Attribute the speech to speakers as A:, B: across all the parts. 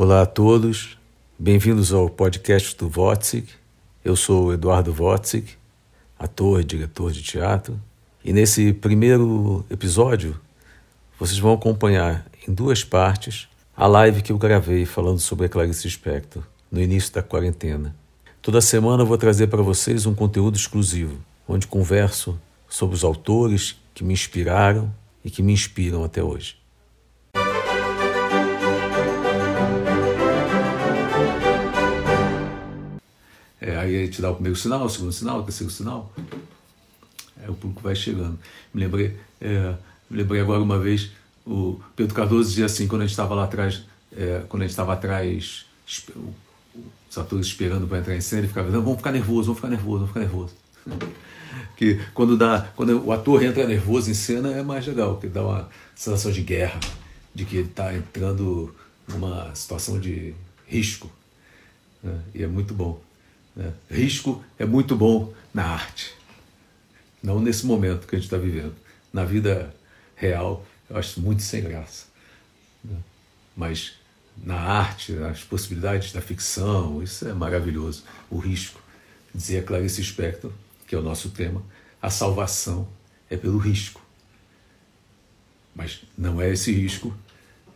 A: Olá a todos, bem-vindos ao podcast do Votzig. Eu sou Eduardo Votzig, ator e diretor de teatro, e nesse primeiro episódio vocês vão acompanhar em duas partes a live que eu gravei falando sobre a Clarice Spector no início da quarentena. Toda semana eu vou trazer para vocês um conteúdo exclusivo, onde converso sobre os autores que me inspiraram e que me inspiram até hoje. É, aí ele te dá o primeiro sinal, o segundo sinal, o terceiro sinal. Aí o público vai chegando. Me lembrei, é, me lembrei agora uma vez, o Pedro Cardoso dizia assim, quando a gente estava lá atrás, é, quando a gente estava atrás, os atores esperando para entrar em cena, ele ficava dizendo, vamos ficar nervoso, vamos ficar nervoso, vamos ficar nervoso. que quando, dá, quando o ator entra nervoso em cena é mais legal, porque dá uma sensação de guerra, de que ele está entrando numa situação de risco. Né? E é muito bom. Né? Risco é muito bom na arte, não nesse momento que a gente está vivendo. Na vida real, eu acho muito sem graça. Né? Mas na arte, nas possibilidades da ficção, isso é maravilhoso. O risco. Dizia Clarice Spector, que é o nosso tema, a salvação é pelo risco. Mas não é esse risco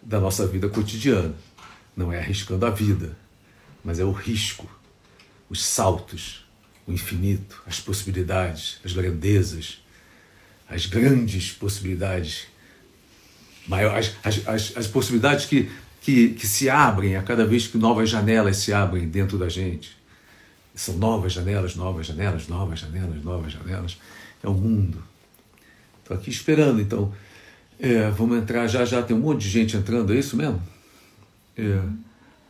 A: da nossa vida cotidiana. Não é arriscando a vida, mas é o risco os saltos, o infinito, as possibilidades, as grandezas, as grandes possibilidades, maiores, as, as, as possibilidades que, que, que se abrem a cada vez que novas janelas se abrem dentro da gente. São novas janelas, novas janelas, novas janelas, novas janelas. É o mundo. Estou aqui esperando, então. É, vamos entrar já já, tem um monte de gente entrando, é isso mesmo? É,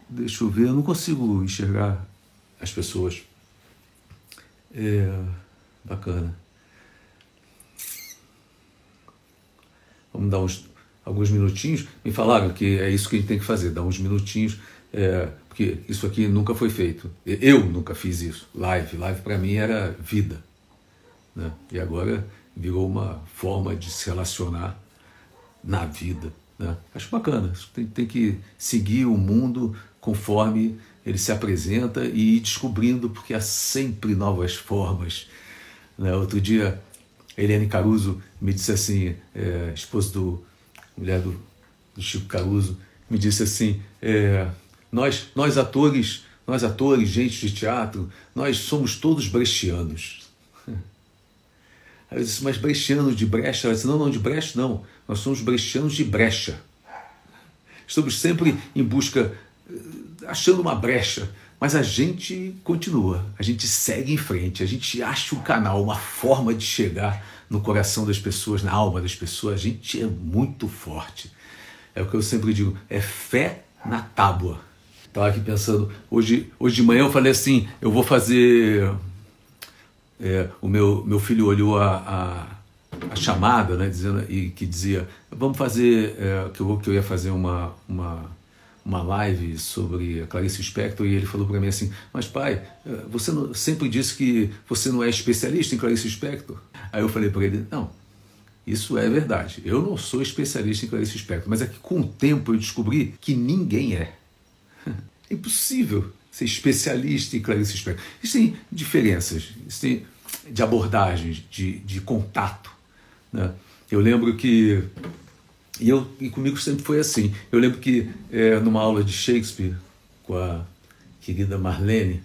A: deixa eu ver, eu não consigo enxergar as pessoas. É, bacana. Vamos dar uns, alguns minutinhos. Me falaram que é isso que a gente tem que fazer, dar uns minutinhos, é, porque isso aqui nunca foi feito. Eu nunca fiz isso. Live. Live para mim era vida. Né? E agora virou uma forma de se relacionar na vida. Né? Acho bacana. Tem, tem que seguir o mundo conforme ele se apresenta e ir descobrindo, porque há sempre novas formas. Né? Outro dia, Eliane Caruso me disse assim, é, esposa do mulher do, do, Chico Caruso, me disse assim, é, nós, nós atores, nós atores, gente de teatro, nós somos todos brechianos. Aí eu disse, mas brechianos de brecha? Ela disse, não, não, de brecha não, nós somos brechianos de brecha. Estamos sempre em busca achando uma brecha, mas a gente continua, a gente segue em frente, a gente acha um canal, uma forma de chegar no coração das pessoas, na alma das pessoas. A gente é muito forte. É o que eu sempre digo, é fé na tábua. Estava aqui pensando, hoje, hoje de manhã eu falei assim, eu vou fazer. É, o meu, meu filho olhou a, a, a, chamada, né, dizendo, e que dizia, vamos fazer, é, que, eu, que eu ia fazer uma, uma uma live sobre a Clarice Spector e ele falou para mim assim: Mas pai, eh, você não, sempre disse que você não é especialista em Clarice Spector. Aí eu falei para ele: Não, isso é verdade. Eu não sou especialista em Clarice Spector, mas é que com o tempo eu descobri que ninguém é. É impossível ser especialista em Clarice Spector. Existem diferenças, existem de abordagens, de, de contato. Né? Eu lembro que e, eu, e comigo sempre foi assim. Eu lembro que é, numa aula de Shakespeare com a querida Marlene,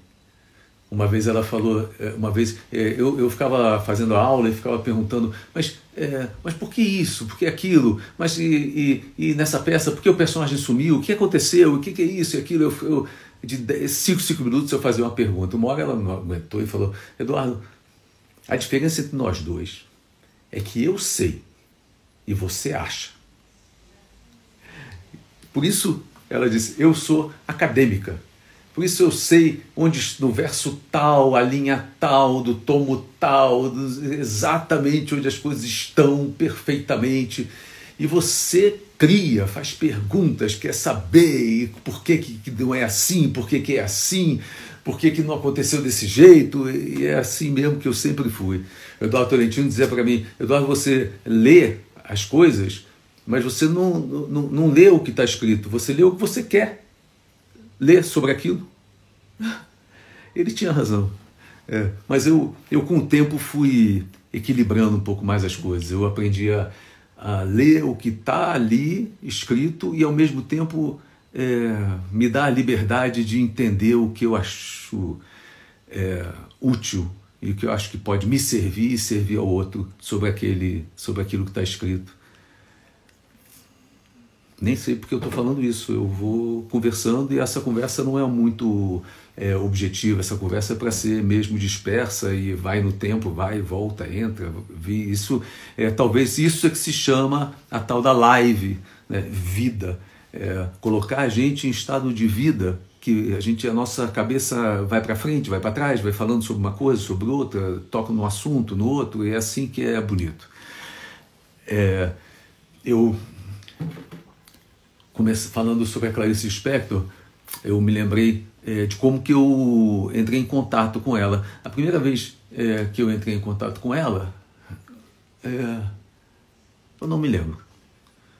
A: uma vez ela falou, é, uma vez é, eu, eu ficava fazendo a aula e ficava perguntando, mas, é, mas por que isso? Por que aquilo? Mas e, e, e, nessa peça, por que o personagem sumiu? O que aconteceu? O que, que é isso e aquilo? Eu, eu, de 5, 5 minutos eu fazia uma pergunta. Uma hora ela não aguentou e falou, Eduardo, a diferença entre nós dois é que eu sei e você acha. Por isso ela disse: Eu sou acadêmica. Por isso eu sei onde no verso tal, a linha tal, do tomo tal, exatamente onde as coisas estão perfeitamente. E você cria, faz perguntas, quer saber por que, que não é assim, por que, que é assim, por que, que não aconteceu desse jeito, e é assim mesmo que eu sempre fui. Eduardo Tolentino dizia para mim: Eduardo, você lê as coisas mas você não, não, não lê o que está escrito, você lê o que você quer. ler sobre aquilo. Ele tinha razão. É, mas eu, eu, com o tempo, fui equilibrando um pouco mais as coisas. Eu aprendi a, a ler o que está ali escrito e, ao mesmo tempo, é, me dar a liberdade de entender o que eu acho é, útil e o que eu acho que pode me servir e servir ao outro sobre, aquele, sobre aquilo que está escrito. Nem sei porque eu estou falando isso, eu vou conversando e essa conversa não é muito é, objetiva, essa conversa é para ser mesmo dispersa e vai no tempo, vai, volta, entra. Isso é talvez isso é que se chama a tal da live, né? vida. É, colocar a gente em estado de vida que a gente a nossa cabeça vai para frente, vai para trás, vai falando sobre uma coisa, sobre outra, toca num assunto, no outro, e é assim que é bonito. É, eu falando sobre a Clarice Spector, eu me lembrei é, de como que eu entrei em contato com ela. A primeira vez é, que eu entrei em contato com ela, é, eu não me lembro,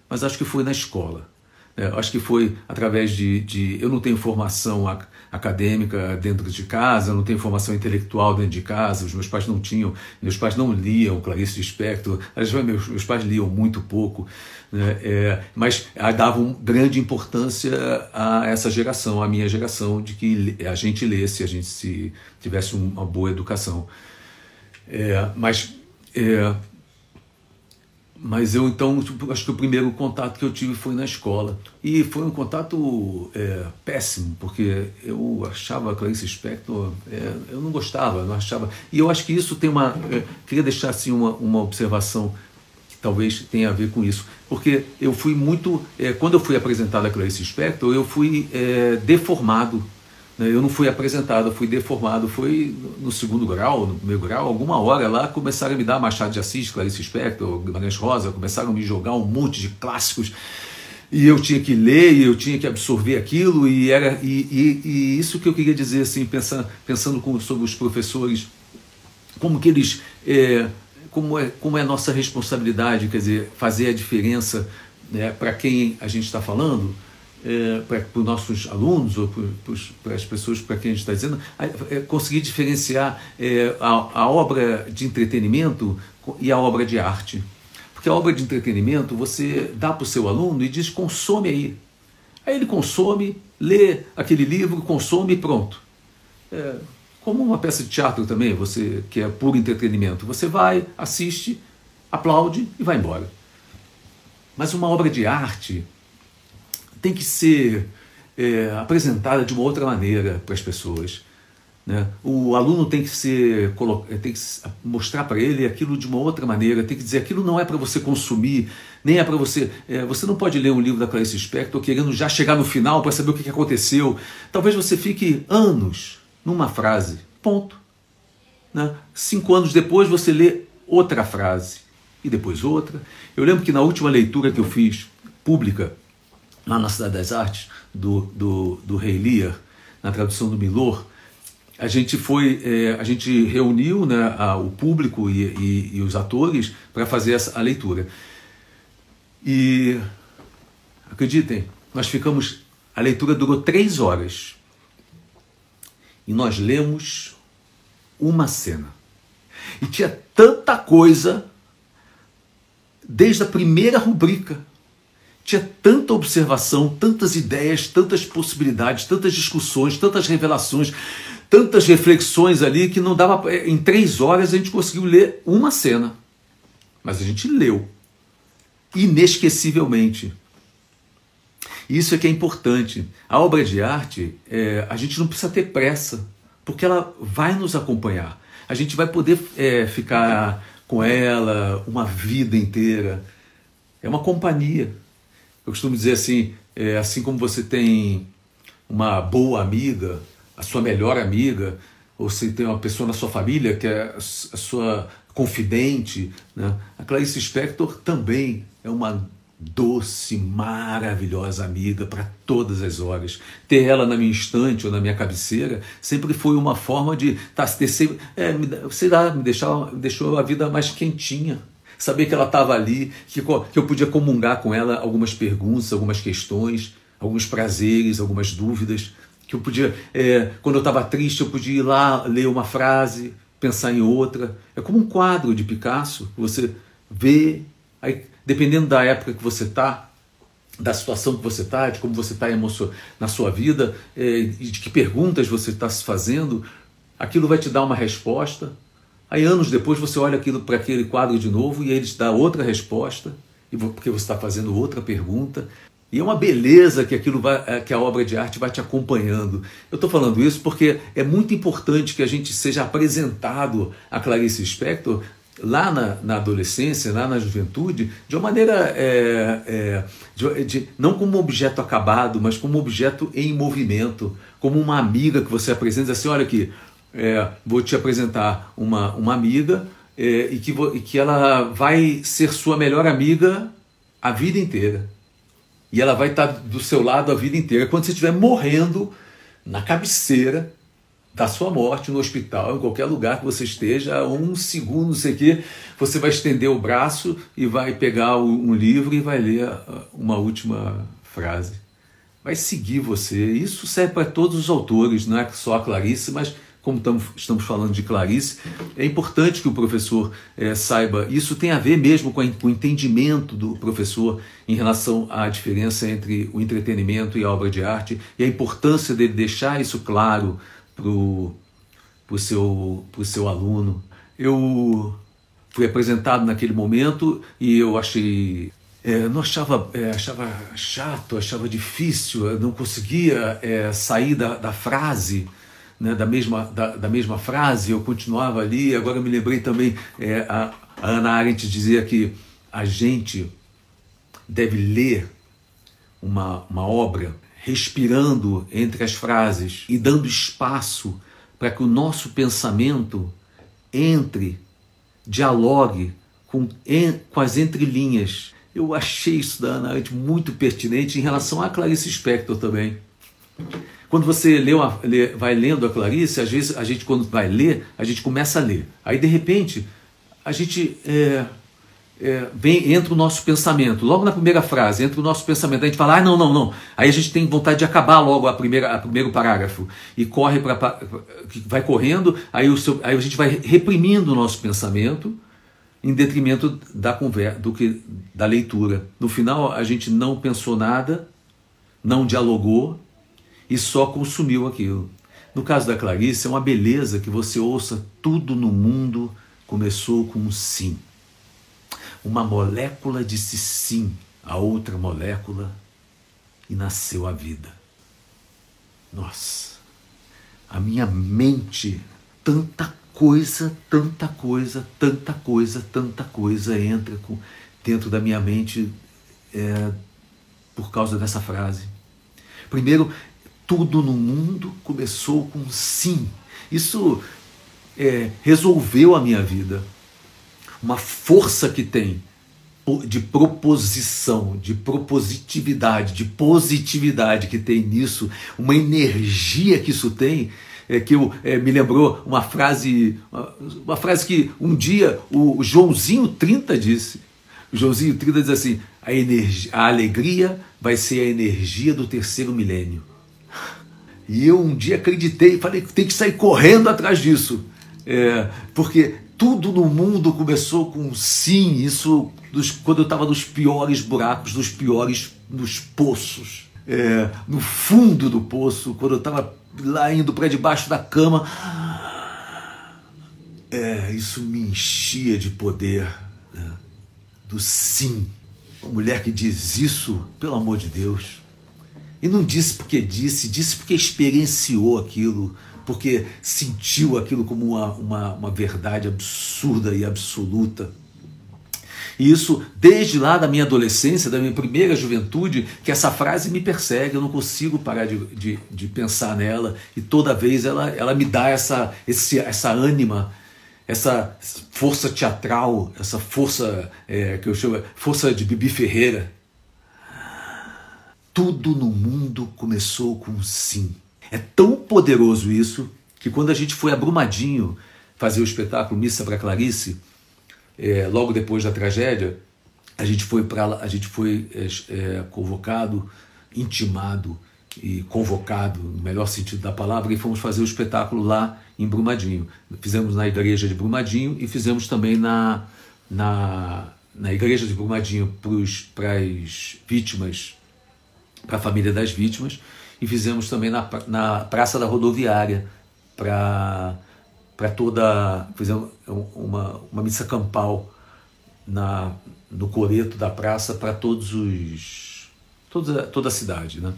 A: mas acho que foi na escola. É, acho que foi através de, de, Eu não tenho formação acadêmica dentro de casa, não tenho formação intelectual dentro de casa, os meus pais não tinham, meus pais não liam Clarice Lispector, meus, meus pais liam muito pouco, né? é, mas davam grande importância a essa geração, a minha geração, de que a gente lesse, a gente se tivesse uma boa educação. É, mas é, mas eu então, tipo, acho que o primeiro contato que eu tive foi na escola. E foi um contato é, péssimo, porque eu achava a Clarice Spector, é, eu não gostava, não achava. E eu acho que isso tem uma. É, queria deixar assim uma, uma observação que talvez tenha a ver com isso. Porque eu fui muito. É, quando eu fui apresentado a Clarice Spector, eu fui é, deformado eu não fui apresentado, fui deformado, foi no segundo grau, no primeiro grau, alguma hora lá começaram a me dar Machado de Assis, Clarice Spector, Guimarães Rosa, começaram a me jogar um monte de clássicos. E eu tinha que ler e eu tinha que absorver aquilo e era e, e, e isso que eu queria dizer assim pensando pensando com, sobre os professores como que eles é, como é como é nossa responsabilidade quer dizer fazer a diferença né, para quem a gente está falando é, para os nossos alunos ou para as pessoas para quem a gente está dizendo, é, conseguir diferenciar é, a, a, obra de entretenimento e a obra de arte. Porque a obra de entretenimento você dá para o seu aluno e diz consome aí. Aí ele consome, lê aquele livro, consome e pronto. É, como uma peça de teatro também, você que é puro entretenimento. Você vai, assiste, aplaude e vai embora. Mas uma obra de arte, tem que ser é, apresentada de uma outra maneira para as pessoas. Né? O aluno tem que ser tem que mostrar para ele aquilo de uma outra maneira, tem que dizer aquilo não é para você consumir, nem é para você. É, você não pode ler um livro da Clarice Spector querendo já chegar no final para saber o que aconteceu. Talvez você fique anos numa frase, ponto. Né? Cinco anos depois você lê outra frase e depois outra. Eu lembro que na última leitura que eu fiz pública lá na Cidade das Artes, do, do, do Rei Lear, na tradução do Milor, a gente foi, é, a gente reuniu né, a, o público e, e, e os atores para fazer essa, a leitura. E acreditem, nós ficamos, a leitura durou três horas e nós lemos uma cena. E tinha tanta coisa, desde a primeira rubrica, tinha tanta observação, tantas ideias, tantas possibilidades, tantas discussões, tantas revelações, tantas reflexões ali que não dava. Em três horas a gente conseguiu ler uma cena. Mas a gente leu. Inesquecivelmente. Isso é que é importante. A obra de arte, é, a gente não precisa ter pressa, porque ela vai nos acompanhar. A gente vai poder é, ficar com ela uma vida inteira. É uma companhia. Eu costumo dizer assim, é, assim como você tem uma boa amiga, a sua melhor amiga, ou você tem uma pessoa na sua família que é a sua confidente, né? a Clarice Spector também é uma doce, maravilhosa amiga para todas as horas. Ter ela na minha estante ou na minha cabeceira sempre foi uma forma de tá, ter, é, sei lá, me, deixar, me deixou a vida mais quentinha saber que ela estava ali, que, que eu podia comungar com ela algumas perguntas, algumas questões, alguns prazeres, algumas dúvidas. que eu podia, é, quando eu estava triste, eu podia ir lá ler uma frase, pensar em outra. É como um quadro de Picasso, você vê, aí, dependendo da época que você está, da situação que você está, de como você está na sua vida, é, e de que perguntas você está se fazendo, aquilo vai te dar uma resposta. Aí anos depois você olha aquilo para aquele quadro de novo e ele te dá outra resposta, porque você está fazendo outra pergunta. E é uma beleza que aquilo vai, é, que a obra de arte vai te acompanhando. Eu estou falando isso porque é muito importante que a gente seja apresentado a Clarice Spector lá na, na adolescência, lá na juventude, de uma maneira é, é, de, de, não como objeto acabado, mas como objeto em movimento, como uma amiga que você apresenta assim, olha aqui, é, vou te apresentar uma, uma amiga é, e, que, e que ela vai ser sua melhor amiga a vida inteira. E ela vai estar do seu lado a vida inteira. Quando você estiver morrendo na cabeceira da sua morte, no hospital, em qualquer lugar que você esteja, um segundo, não sei o quê, você vai estender o braço e vai pegar um livro e vai ler uma última frase. Vai seguir você. Isso serve para todos os autores, não é só a Clarice, mas como estamos falando de Clarice, é importante que o professor é, saiba. Isso tem a ver mesmo com, a, com, o entendimento do professor em relação à diferença entre o entretenimento e a obra de arte e a importância dele deixar isso claro para o seu, pro seu aluno. Eu fui apresentado naquele momento e eu achei é, não achava, é, achava chato, achava difícil, não conseguia é, sair da, da frase né, da, mesma, da, da, mesma frase, eu continuava ali. Agora me lembrei também, é, a, a Ana Arendt dizia que a gente deve ler uma, uma obra respirando entre as frases e dando espaço para que o nosso pensamento entre, dialogue com, em, com as entrelinhas. Eu achei isso da Ana Arendt muito pertinente em relação a Clarice Spector também. Quando você lê uma, lê, vai lendo a Clarice, às vezes a gente, quando vai ler, a gente começa a ler. Aí, de repente, a gente é, é, vem, entra o nosso pensamento. Logo na primeira frase, entra o nosso pensamento. A gente fala, ah, não, não, não. Aí a gente tem vontade de acabar logo a primeira, a primeiro parágrafo. E corre para. vai correndo, aí, o seu, aí a gente vai reprimindo o nosso pensamento em detrimento da conversa, do que da leitura. No final, a gente não pensou nada, não dialogou, e só consumiu aquilo. No caso da Clarice, é uma beleza que você ouça tudo no mundo começou com um sim. Uma molécula disse sim a outra molécula e nasceu a vida. Nossa, a minha mente, tanta coisa, tanta coisa, tanta coisa, tanta coisa entra com, dentro da minha mente é, por causa dessa frase. Primeiro, tudo no mundo começou com sim. Isso é, resolveu a minha vida. Uma força que tem de proposição, de propositividade, de positividade que tem nisso, uma energia que isso tem, é, que eu, é, me lembrou uma frase, uma, uma, frase que um dia o Joãozinho 30 disse. O Joãozinho 30 diz assim: a, energia, a alegria vai ser a energia do terceiro milênio. E eu um dia acreditei e falei que tem que sair correndo atrás disso. É, porque tudo no mundo começou com sim, isso dos, quando eu estava nos piores buracos, nos piores nos poços. É, no fundo do poço, quando eu estava lá indo para debaixo da cama. É, isso me enchia de poder né, do sim. Uma mulher que diz isso, pelo amor de Deus, e não disse porque disse, disse porque experienciou aquilo, porque sentiu aquilo como uma, uma, uma verdade absurda e absoluta. E isso, desde lá da minha adolescência, da minha primeira juventude, que essa frase me persegue, eu não consigo parar de, de, de pensar nela, e toda vez ela, ela me dá essa, esse, essa ânima, essa força teatral, essa força é, que eu chamo força de Bibi Ferreira, tudo no mundo começou com um sim. É tão poderoso isso que quando a gente foi a Brumadinho fazer o espetáculo Missa para Clarice, é, logo depois da tragédia, a gente foi para a gente foi é, é, convocado, intimado e convocado, no melhor sentido da palavra, e fomos fazer o espetáculo lá em Brumadinho. Fizemos na igreja de Brumadinho e fizemos também na, na, na igreja de Brumadinho para as vítimas, para a família das vítimas, e fizemos também na, na Praça da Rodoviária para para toda fizemos uma, uma missa campal na no coreto da praça para todos os toda toda a cidade, né?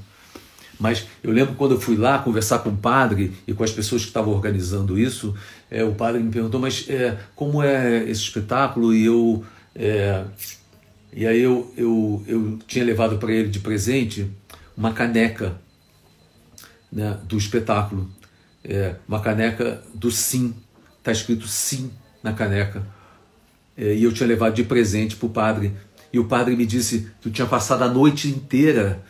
A: Mas eu lembro quando eu fui lá conversar com o padre e com as pessoas que estavam organizando isso, é, o padre me perguntou, mas é, como é esse espetáculo? E eu é, e aí eu, eu, eu tinha levado para ele de presente uma caneca né, do espetáculo, é, uma caneca do sim, está escrito sim na caneca. É, e eu tinha levado de presente para o padre. E o padre me disse que eu tinha passado a noite inteira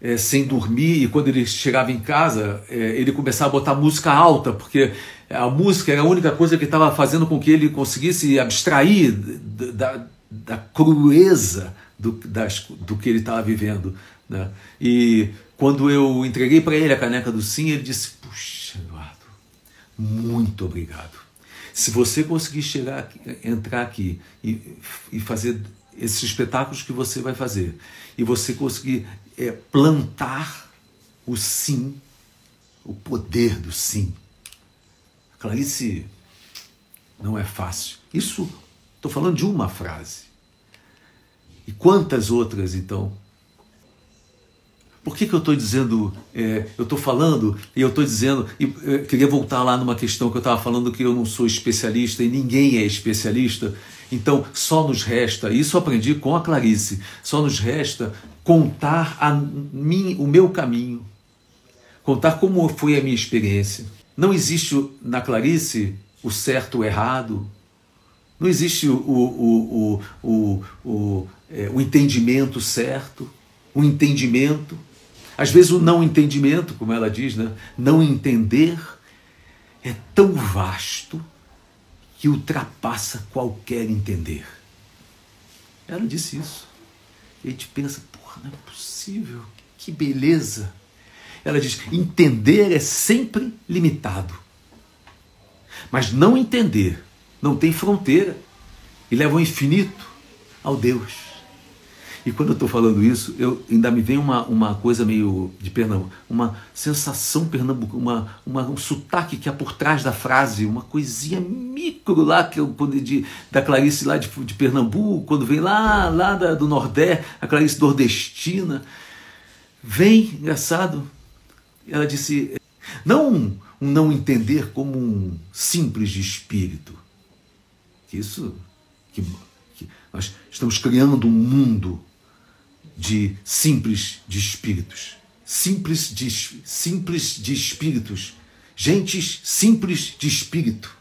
A: é, sem dormir, e quando ele chegava em casa, é, ele começava a botar música alta, porque a música era a única coisa que estava fazendo com que ele conseguisse abstrair da, da crueza do, das, do que ele estava vivendo. Né? E quando eu entreguei para ele a caneca do sim, ele disse: Puxa, Eduardo, muito obrigado. Se você conseguir chegar aqui, entrar aqui e, e fazer esses espetáculos que você vai fazer, e você conseguir é, plantar o sim, o poder do sim. Clarice, não é fácil. Isso, estou falando de uma frase. E quantas outras, então? Por que, que eu estou dizendo, é, eu estou falando e eu estou dizendo, e eu queria voltar lá numa questão que eu estava falando que eu não sou especialista e ninguém é especialista, então só nos resta, isso aprendi com a Clarice, só nos resta contar a mim, o meu caminho, contar como foi a minha experiência. Não existe na Clarice o certo o errado, não existe o, o, o, o, o, é, o entendimento certo, o entendimento. Às vezes o não entendimento, como ela diz, né? não entender é tão vasto que ultrapassa qualquer entender. Ela disse isso. E a gente pensa, não é possível, que beleza. Ela diz: entender é sempre limitado. Mas não entender não tem fronteira e leva ao infinito, ao Deus. E quando eu estou falando isso, eu ainda me vem uma, uma coisa meio de Pernambuco, uma sensação pernambuco, uma, uma, um sotaque que há por trás da frase, uma coisinha micro lá que eu de, da Clarice lá de, de Pernambuco, quando vem lá, lá da, do Nordeste, a Clarice nordestina. Vem, engraçado, ela disse, não um não entender como um simples de espírito. Isso, que, que nós estamos criando um mundo de simples de espíritos. Simples de, simples de espíritos. Gentes simples de espírito.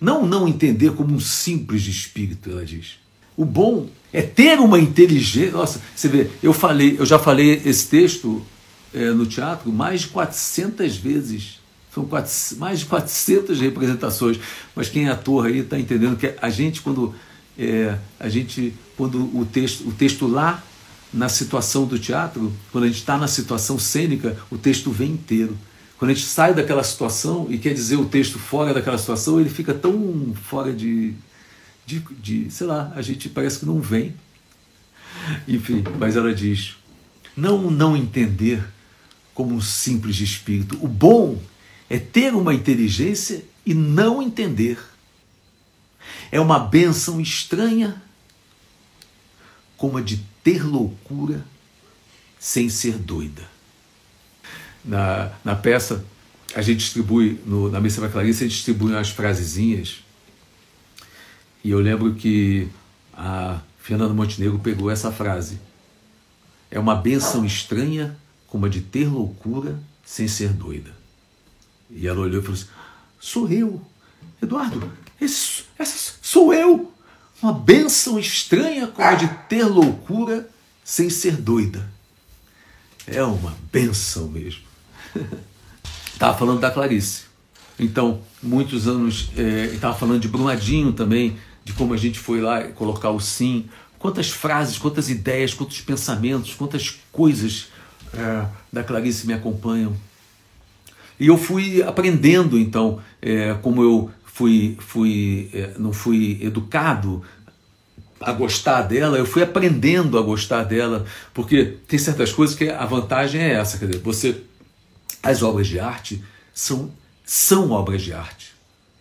A: Não não entender como um simples de espírito, ela diz. O bom é ter uma inteligência. Nossa, você vê, eu falei, eu já falei esse texto é, no teatro mais de 400 vezes. São quatro, mais de 400 representações. Mas quem é ator aí está entendendo que a gente, quando, é, a gente, quando o, texto, o texto lá na situação do teatro, quando a gente está na situação cênica, o texto vem inteiro. Quando a gente sai daquela situação e quer dizer o texto fora daquela situação, ele fica tão fora de, de, de sei lá, a gente parece que não vem. Enfim, mas ela diz: não não entender como um simples espírito. O bom é ter uma inteligência e não entender. É uma benção estranha como a de ter loucura sem ser doida. Na, na peça, a gente distribui, no, na Missa da Clarice, a gente distribui umas frasezinhas. E eu lembro que a Fernanda Montenegro pegou essa frase. É uma benção estranha como a de ter loucura sem ser doida. E ela olhou e falou assim: Sou eu, Eduardo, esse, essa sou eu uma bênção estranha como a de ter loucura sem ser doida. É uma bênção mesmo. Estava falando da Clarice. Então, muitos anos, é, estava falando de Brumadinho também, de como a gente foi lá colocar o sim. Quantas frases, quantas ideias, quantos pensamentos, quantas coisas é, da Clarice me acompanham. E eu fui aprendendo, então, é, como eu fui, fui é, não fui educado a gostar dela, eu fui aprendendo a gostar dela, porque tem certas coisas que a vantagem é essa, quer dizer, você as obras de arte são são obras de arte,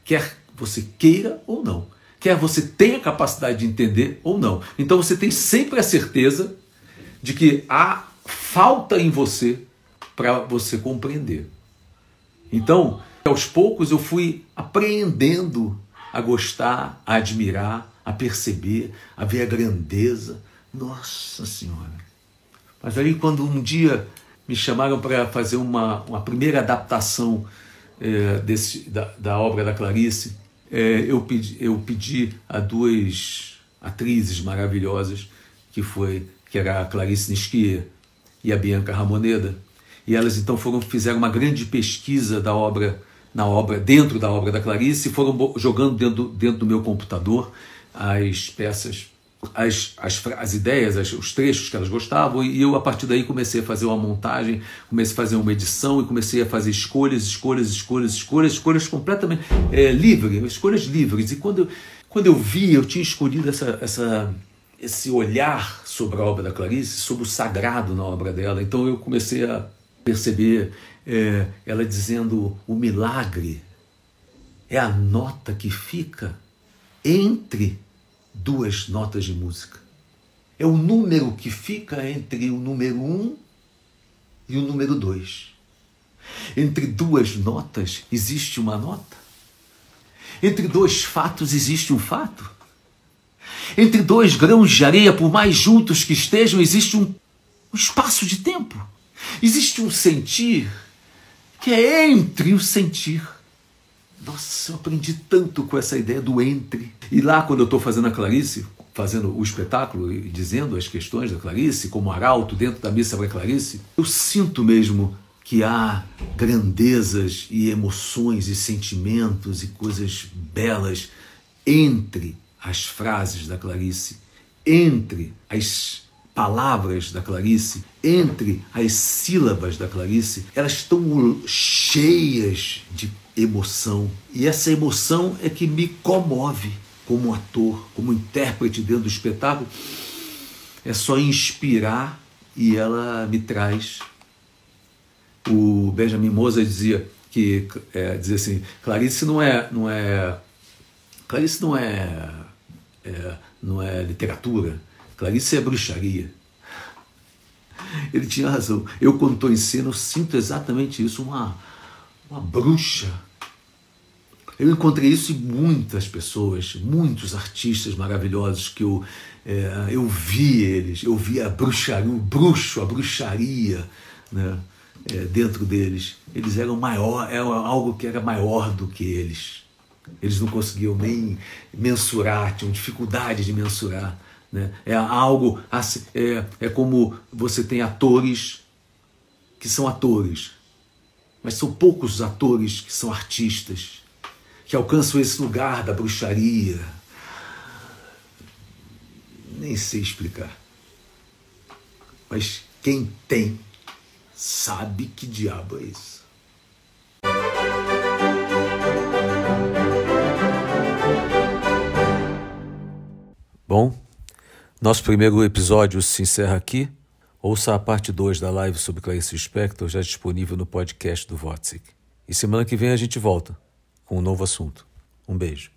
A: quer você queira ou não, quer você tenha capacidade de entender ou não. Então você tem sempre a certeza de que há falta em você para você compreender. Então, aos poucos eu fui aprendendo a gostar, a admirar, a perceber, a ver a grandeza. Nossa Senhora! Mas aí, quando um dia me chamaram para fazer uma, uma primeira adaptação é, desse, da, da, obra da Clarice, é, eu, pedi, eu pedi a duas atrizes maravilhosas, que foi que era a Clarice Nisquier e a Bianca Ramoneda, e elas então foram fizeram uma grande pesquisa da obra na obra dentro da obra da Clarice e foram jogando dentro, dentro do meu computador as peças as, as, as ideias, as, os trechos que elas gostavam, e eu a partir daí comecei a fazer uma montagem, comecei a fazer uma edição e comecei a fazer escolhas, escolhas, escolhas, escolhas, escolhas completamente é, livres, escolhas livres. E quando eu, quando eu vi, eu tinha escolhido essa, essa, esse olhar sobre a obra da Clarice, sobre o sagrado na obra dela. Então eu comecei a perceber é, ela dizendo: o milagre é a nota que fica entre duas notas de música. É o número que fica entre o número um e o número dois. Entre duas notas existe uma nota. Entre dois fatos existe um fato. Entre dois grãos de areia, por mais juntos que estejam, existe um, um espaço de tempo. Existe um sentir que é entre o sentir. Nossa, eu aprendi tanto com essa ideia do entre. E lá, quando eu estou fazendo a Clarice, fazendo o espetáculo e dizendo as questões da Clarice, como arauto dentro da missa para Clarice, eu sinto mesmo que há grandezas e emoções e sentimentos e coisas belas entre as frases da Clarice, entre as palavras da Clarice, entre as sílabas da Clarice, elas estão cheias de emoção. E essa emoção é que me comove como ator, como intérprete dentro do espetáculo. É só inspirar e ela me traz. O Benjamin Moza dizia que é, dizia assim, Clarice não é não é Clarice não é, é não é literatura, Clarice é bruxaria. Ele tinha razão. Eu, quando estou em cena, eu sinto exatamente isso, uma, uma bruxa. Eu encontrei isso em muitas pessoas, muitos artistas maravilhosos que eu, é, eu vi eles, eu vi a bruxaria, o bruxo, a bruxaria né, é, dentro deles. Eles eram maior, era algo que era maior do que eles. Eles não conseguiam nem mensurar, tinham dificuldade de mensurar. Né? É algo, assim, é, é como você tem atores que são atores, mas são poucos atores que são artistas, que alcançam esse lugar da bruxaria. Nem sei explicar. Mas quem tem sabe que diabo é isso. Bom, nosso primeiro episódio se encerra aqui. Ouça a parte 2 da live sobre Clarice Spector, já disponível no podcast do Votzik. E semana que vem a gente volta com um novo assunto. Um beijo.